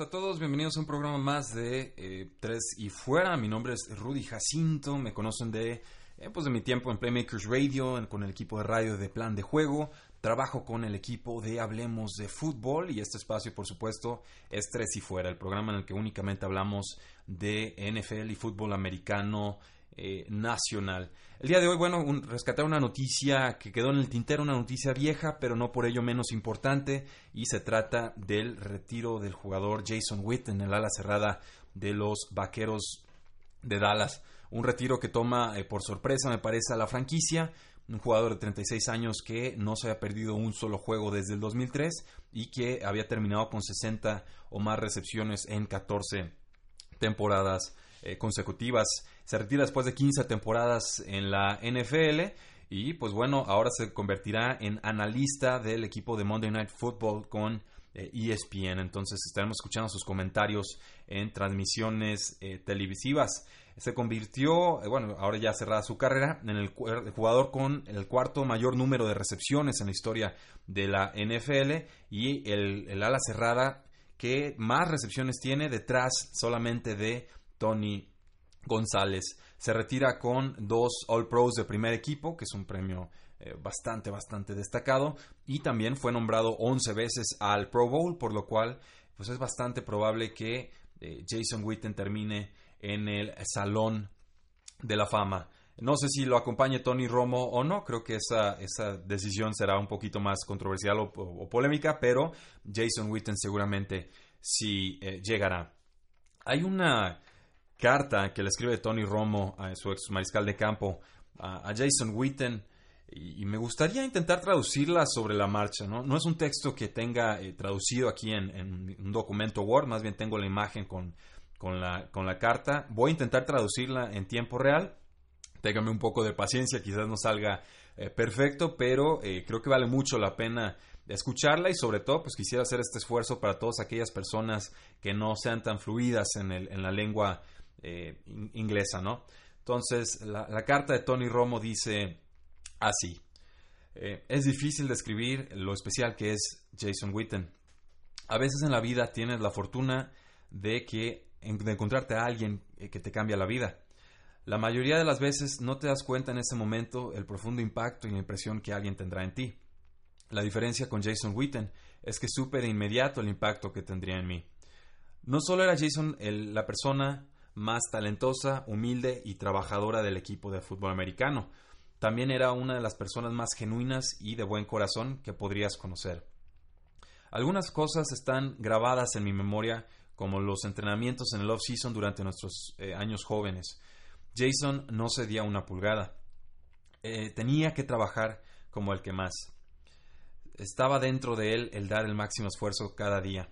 A todos, bienvenidos a un programa más de eh, Tres y Fuera. Mi nombre es Rudy Jacinto, me conocen de, eh, pues de mi tiempo en Playmakers Radio, con el equipo de radio de Plan de Juego. Trabajo con el equipo de Hablemos de Fútbol y este espacio, por supuesto, es Tres y Fuera, el programa en el que únicamente hablamos de NFL y fútbol americano eh, nacional. El día de hoy, bueno, rescatar una noticia que quedó en el tintero, una noticia vieja, pero no por ello menos importante, y se trata del retiro del jugador Jason Witt en el ala cerrada de los Vaqueros de Dallas. Un retiro que toma eh, por sorpresa, me parece, a la franquicia. Un jugador de 36 años que no se había perdido un solo juego desde el 2003 y que había terminado con 60 o más recepciones en 14 temporadas eh, consecutivas. Se retira después de 15 temporadas en la NFL y pues bueno, ahora se convertirá en analista del equipo de Monday Night Football con ESPN. Eh, e Entonces estaremos escuchando sus comentarios en transmisiones eh, televisivas. Se convirtió, bueno, ahora ya cerrada su carrera, en el, jugador con el cuarto mayor número de recepciones en la historia de la NFL y el, el ala cerrada que más recepciones tiene detrás solamente de Tony González. Se retira con dos All Pros de primer equipo, que es un premio eh, bastante, bastante destacado. Y también fue nombrado 11 veces al Pro Bowl, por lo cual pues es bastante probable que eh, Jason Witten termine en el Salón de la Fama. No sé si lo acompañe Tony Romo o no, creo que esa, esa decisión será un poquito más controversial o, polémica, pero Jason Witten seguramente sí eh, llegará. Hay una carta que le escribe Tony Romo a su ex mariscal de campo a, Jason Witten y, me gustaría intentar traducirla sobre la marcha. No, no es un texto que tenga eh, traducido aquí en, un documento Word, más bien tengo la imagen con, con, la, con la carta. Voy a intentar traducirla en tiempo real. Téngame un poco de paciencia, quizás no salga eh, perfecto, pero eh, creo que vale mucho la pena escucharla y sobre todo pues quisiera hacer este esfuerzo para todas aquellas personas que no sean tan fluidas en, el, en la lengua eh, inglesa, ¿no? Entonces, la, carta de Tony Romo dice así. Eh, es difícil describir lo especial que es Jason Witten. A veces en la vida tienes la fortuna de que de encontrarte a alguien eh, que te cambia la vida. La mayoría de las veces no te das cuenta en ese momento el profundo impacto y la impresión que alguien tendrá en ti. La diferencia con Jason Witten es que supe de inmediato el impacto que tendría en mí. No solo era Jason la persona más talentosa, humilde y trabajadora del equipo de fútbol americano. También era una de las personas más genuinas y de buen corazón que podrías conocer. Algunas cosas están grabadas en mi memoria, como los entrenamientos en el off-season durante nuestros eh, años jóvenes. Jason no cedía una pulgada. Eh, tenía que trabajar como el que más. Estaba dentro de él el dar el máximo esfuerzo cada día.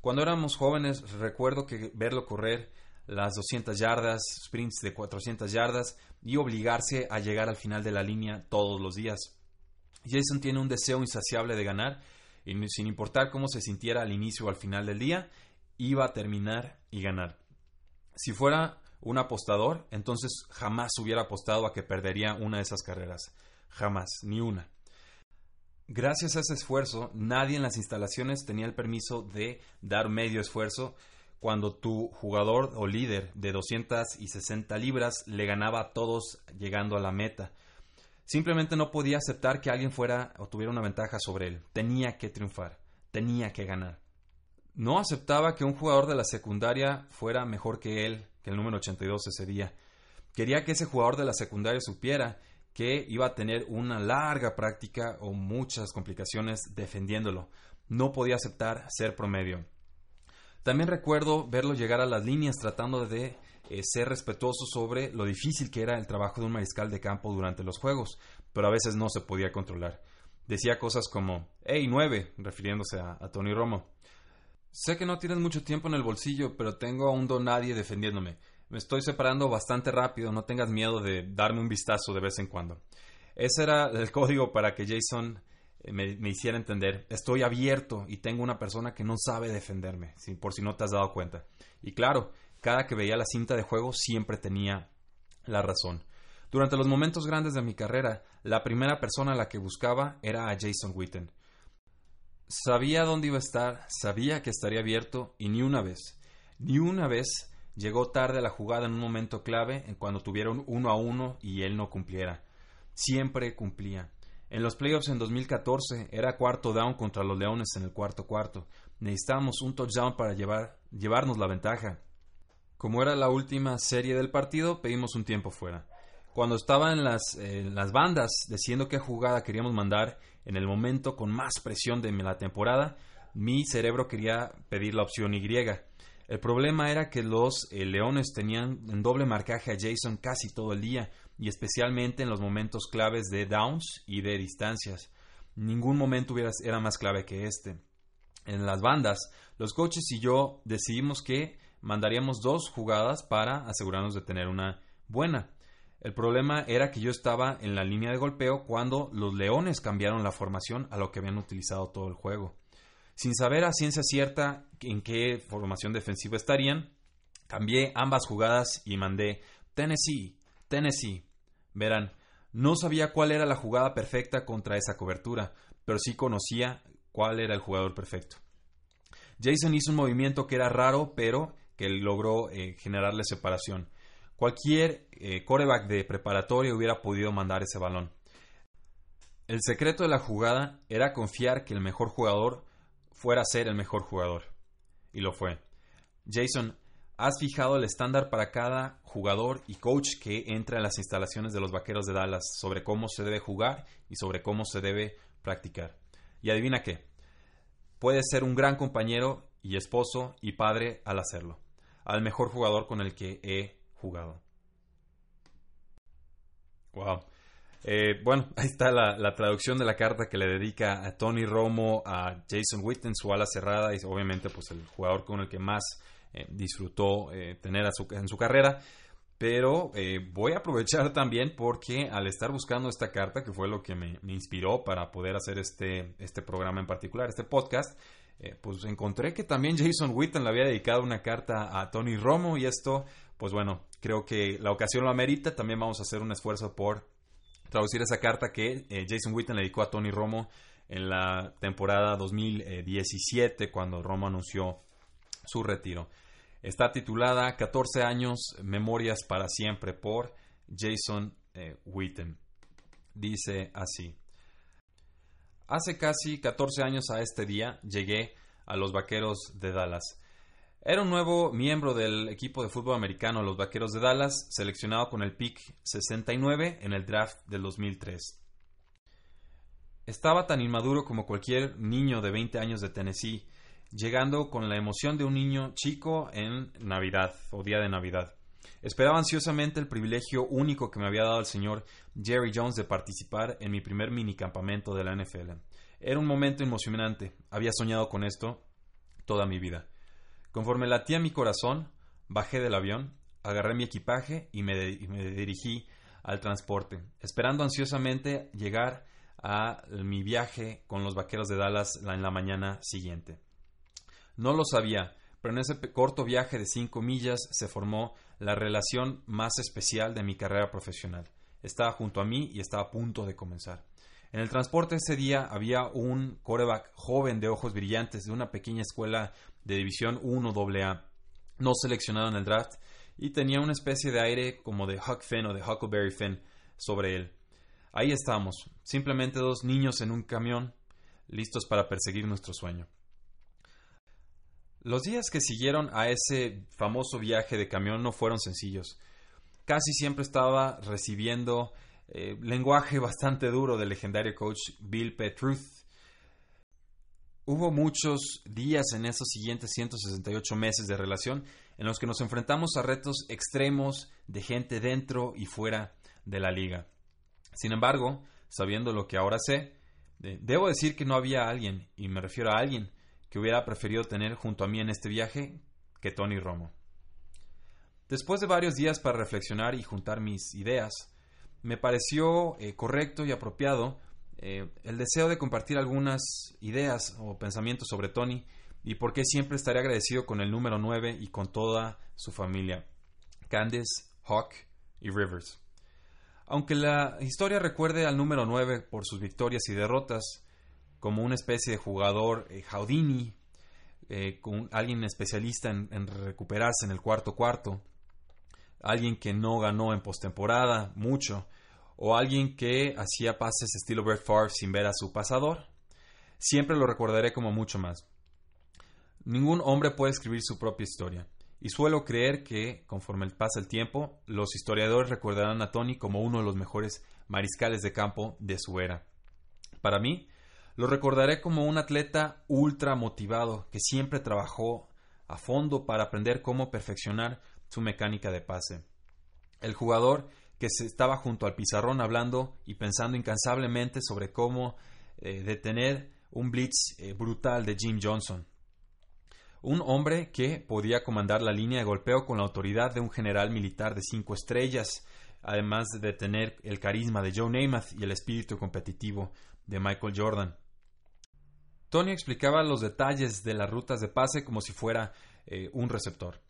Cuando éramos jóvenes recuerdo que verlo correr las 200 yardas, sprints de 400 yardas y obligarse a llegar al final de la línea todos los días. Jason tiene un deseo insaciable de ganar y sin importar cómo se sintiera al inicio o al final del día, iba a terminar y ganar. Si fuera un apostador, entonces jamás hubiera apostado a que perdería una de esas carreras. Jamás, ni una. Gracias a ese esfuerzo, nadie en las instalaciones tenía el permiso de dar medio esfuerzo cuando tu jugador o líder de 260 libras le ganaba a todos llegando a la meta. Simplemente no podía aceptar que alguien fuera o tuviera una ventaja sobre él. Tenía que triunfar, tenía que ganar. No aceptaba que un jugador de la secundaria fuera mejor que él, que el número 82 ese día. Quería que ese jugador de la secundaria supiera que iba a tener una larga práctica o muchas complicaciones defendiéndolo. No podía aceptar ser promedio. También recuerdo verlo llegar a las líneas tratando de eh, ser respetuoso sobre lo difícil que era el trabajo de un mariscal de campo durante los juegos, pero a veces no se podía controlar. Decía cosas como, hey, nueve, refiriéndose a, a Tony Romo. Sé que no tienes mucho tiempo en el bolsillo, pero tengo a un don nadie defendiéndome. Me estoy separando bastante rápido, no tengas miedo de darme un vistazo de vez en cuando. Ese era el código para que Jason eh, me, hiciera entender, estoy abierto y tengo una persona que no sabe defenderme, por si no te has dado cuenta. Y claro, cada que veía la cinta de juego siempre tenía la razón. Durante los momentos grandes de mi carrera, la primera persona a la que buscaba era a Jason Witten. Sabía dónde iba a estar, sabía que estaría abierto y ni una vez, ni una vez llegó tarde a la jugada en un momento clave en cuando tuvieron uno a uno y él no cumpliera. Siempre cumplía. En los playoffs en 2014 era cuarto down contra los Leones en el cuarto cuarto. Necesitábamos un touchdown para llevar, llevarnos la ventaja. Como era la última serie del partido, pedimos un tiempo fuera. Cuando estaba en las, las bandas diciendo qué jugada queríamos mandar, en el momento con más presión de la temporada, mi cerebro quería pedir la opción Y. El problema era que los eh, Leones tenían en doble marcaje a Jason casi todo el día y especialmente en los momentos claves de downs y de distancias. Ningún momento era más clave que este. En las bandas, los coaches y yo decidimos que mandaríamos dos jugadas para asegurarnos de tener una buena. El problema era que yo estaba en la línea de golpeo cuando los Leones cambiaron la formación a lo que habían utilizado todo el juego. Sin saber a ciencia cierta en qué formación defensiva estarían, cambié ambas jugadas y mandé Tennessee, Tennessee. Verán, no sabía cuál era la jugada perfecta contra esa cobertura, pero sí conocía cuál era el jugador perfecto. Jason hizo un movimiento que era raro, pero que logró eh, generarle separación. Cualquier eh, coreback de preparatoria hubiera podido mandar ese balón. El secreto de la jugada era confiar que el mejor jugador fuera a ser el mejor jugador. Y lo fue. Jason, has fijado el estándar para cada jugador y coach que entra en las instalaciones de los Vaqueros de Dallas sobre cómo se debe jugar y sobre cómo se debe practicar. Y adivina qué, puedes ser un gran compañero y esposo y padre al hacerlo, al mejor jugador con el que he jugado. Wow. Eh, bueno, ahí está la, traducción de la carta que le dedica a Tony Romo, a Jason Witten, su ala cerrada y obviamente pues el jugador con el que más eh, disfrutó eh, tener en su carrera. Pero voy a aprovechar también porque al estar buscando esta carta, que fue lo que me, inspiró para poder hacer este, este programa en particular, este podcast, pues encontré que también Jason Witten le había dedicado una carta a Tony Romo y esto, pues bueno, creo que la ocasión lo amerita. También vamos a hacer un esfuerzo por traducir esa carta que eh, Jason Witten le dedicó a Tony Romo en la temporada 2017 cuando Romo anunció su retiro. Está titulada 14 años, Memorias para siempre por Jason eh, Witten. Dice así. Hace casi 14 años a este día llegué a los Vaqueros de Dallas. Era un nuevo miembro del equipo de fútbol americano, los Vaqueros de Dallas, seleccionado con el pick 69 en el draft del 2003. Estaba tan inmaduro como cualquier niño de 20 años de Tennessee, llegando con la emoción de un niño chico en Navidad o día de Navidad. Esperaba ansiosamente el privilegio único que me había dado el señor Jerry Jones de participar en mi primer minicampamento de la NFL. Era un momento emocionante. Había soñado con esto toda mi vida. Conforme latía mi corazón, bajé del avión, agarré mi equipaje y me, dirigí al transporte, esperando ansiosamente llegar a mi viaje con los vaqueros de Dallas en la mañana siguiente. No lo sabía, pero en ese corto viaje de cinco millas se formó la relación más especial de mi carrera profesional. Estaba junto a mí y estaba a punto de comenzar. En el transporte ese día había un coreback joven de ojos brillantes de una pequeña escuela de División 1 AA, no seleccionado en el draft, y tenía una especie de aire como de Huck Finn o de Huckleberry Finn sobre él. Ahí estamos, simplemente dos niños en un camión, listos para perseguir nuestro sueño. Los días que siguieron a ese famoso viaje de camión no fueron sencillos. Casi siempre estaba recibiendo eh, lenguaje bastante duro del legendario coach Bill Petruth. Hubo muchos días en esos siguientes 168 meses de relación en los que nos enfrentamos a retos extremos de gente dentro y fuera de la liga. Sin embargo, sabiendo lo que ahora sé, debo decir que no había alguien, y me refiero a alguien, que hubiera preferido tener junto a mí en este viaje que Tony Romo. Después de varios días para reflexionar y juntar mis ideas, me pareció eh, correcto y apropiado eh, el deseo de compartir algunas ideas o pensamientos sobre Tony y por qué siempre estaré agradecido con el número 9 y con toda su familia, Candice, Hawk y Rivers. Aunque la historia recuerde al número 9 por sus victorias y derrotas, como una especie de jugador eh, Houdini, con alguien especialista en recuperarse en el cuarto cuarto, alguien que no ganó en postemporada mucho, o alguien que hacía pases estilo Brett Favre sin ver a su pasador. Siempre lo recordaré como mucho más. Ningún hombre puede escribir su propia historia, y suelo creer que, conforme pasa el tiempo, los historiadores recordarán a Tony como uno de los mejores mariscales de campo de su era. Para mí, lo recordaré como un atleta ultra motivado que siempre trabajó a fondo para aprender cómo perfeccionar su mecánica de pase. El jugador que se estaba junto al pizarrón hablando y pensando incansablemente sobre cómo eh, detener un blitz eh, brutal de Jim Johnson. Un hombre que podía comandar la línea de golpeo con la autoridad de un general militar de cinco estrellas, además de tener el carisma de Joe Namath y el espíritu competitivo de Michael Jordan. Tony explicaba los detalles de las rutas de pase como si fuera eh, un receptor.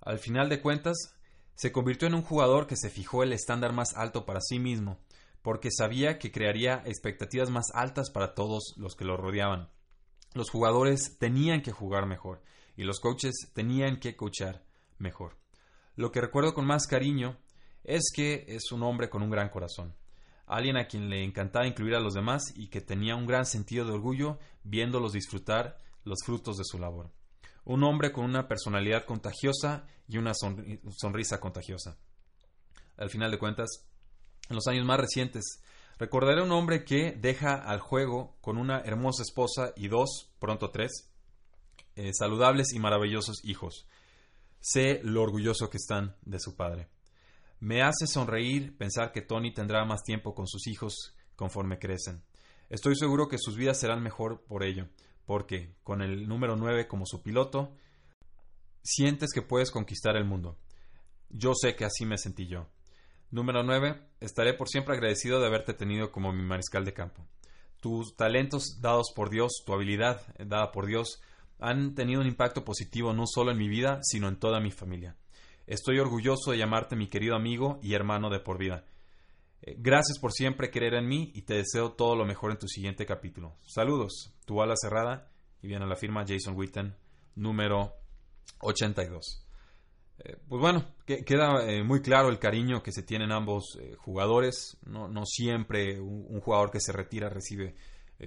Al final de cuentas, se convirtió en un jugador que se fijó el estándar más alto para sí mismo, porque sabía que crearía expectativas más altas para todos los que lo rodeaban. Los jugadores tenían que jugar mejor y los coaches tenían que coachar mejor. Lo que recuerdo con más cariño es que es un hombre con un gran corazón, alguien a quien le encantaba incluir a los demás y que tenía un gran sentido de orgullo viéndolos disfrutar los frutos de su labor un hombre con una personalidad contagiosa y una sonrisa contagiosa. Al final de cuentas, en los años más recientes, recordaré a un hombre que deja al juego con una hermosa esposa y dos, pronto tres, eh, saludables y maravillosos hijos. Sé lo orgulloso que están de su padre. Me hace sonreír pensar que Tony tendrá más tiempo con sus hijos conforme crecen. Estoy seguro que sus vidas serán mejor por ello, porque con el número 9 como su piloto, sientes que puedes conquistar el mundo. Yo sé que así me sentí yo. Número 9. Estaré por siempre agradecido de haberte tenido como mi mariscal de campo. Tus talentos dados por Dios, tu habilidad dada por Dios, han tenido un impacto positivo no solo en mi vida, sino en toda mi familia. Estoy orgulloso de llamarte mi querido amigo y hermano de por vida. Eh, gracias por siempre querer en mí y te deseo todo lo mejor en tu siguiente capítulo. Saludos, tu ala cerrada y viene la firma Jason Witten, número 82. Eh, pues bueno, queda eh, muy claro el cariño que se tienen ambos jugadores. No, siempre un, jugador que se retira recibe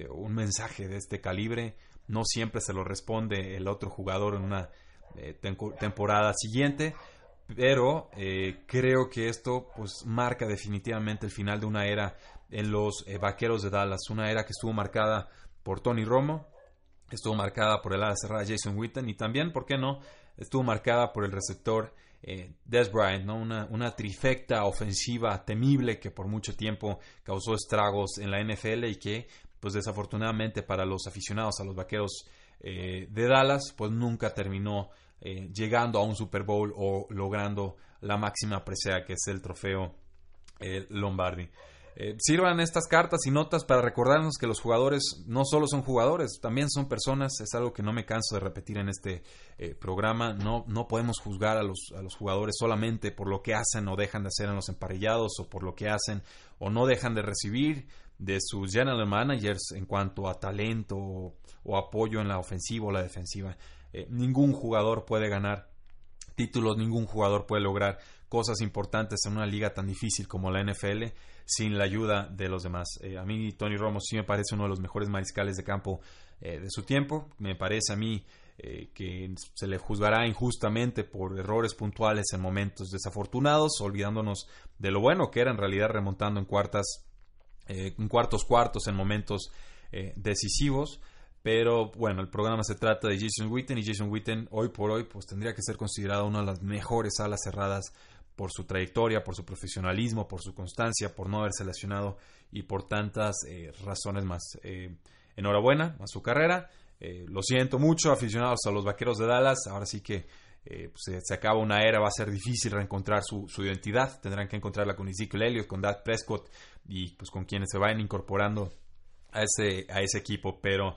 un mensaje de este calibre. No siempre se lo responde el otro jugador en una temporada siguiente pero eh, creo que esto pues marca definitivamente el final de una era en los eh, Vaqueros de Dallas, una era que estuvo marcada por Tony Romo, estuvo marcada por el ala cerrada Jason Witten y también, ¿por qué no?, estuvo marcada por el receptor eh, Bryant, ¿no? una, una trifecta ofensiva temible que por mucho tiempo causó estragos en la NFL y que pues desafortunadamente para los aficionados a los Vaqueros de Dallas pues nunca terminó eh, llegando a un Super Bowl o logrando la máxima presea que es el trofeo eh, Lombardi. Eh, sirvan estas cartas y notas para recordarnos que los jugadores no solo son jugadores, también son personas. Es algo que no me canso de repetir en este programa. No, no podemos juzgar a los, a los jugadores solamente por lo que hacen o dejan de hacer en los emparellados o por lo que hacen o no dejan de recibir de sus general managers en cuanto a talento o apoyo en la ofensiva o la defensiva. Eh, ningún jugador puede ganar títulos, ningún jugador puede lograr cosas importantes en una liga tan difícil como la NFL sin la ayuda de los demás. Eh, a mí Tony Romo sí me parece uno de los mejores mariscales de campo eh, de su tiempo. Me parece a mí que se le juzgará injustamente por errores puntuales en momentos desafortunados, olvidándonos de lo bueno que era en realidad remontando en cuartas, en cuartos cuartos en momentos decisivos Pero bueno, el programa se trata de Jason Witten y Jason Witten hoy por hoy pues tendría que ser considerado una de las mejores alas cerradas por su trayectoria, por su profesionalismo, por su constancia, por no haberse lesionado y por tantas eh, razones más. Eh, enhorabuena a su carrera. Eh, lo siento mucho, aficionados a los Vaqueros de Dallas. Ahora sí que pues, se, acaba una era, va a ser difícil reencontrar su, identidad. Tendrán que encontrarla con Ezekiel Elliott, con Dad Prescott y pues con quienes se vayan incorporando a ese, a ese equipo. Pero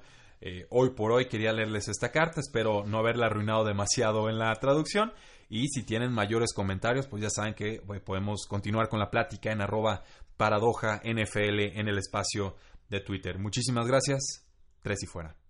hoy por hoy quería leerles esta carta. Espero no haberla arruinado demasiado en la traducción. Y si tienen mayores comentarios, pues ya saben que podemos continuar con la plática en arroba paradoja NFL en el espacio de Twitter. Muchísimas gracias. Tres y fuera.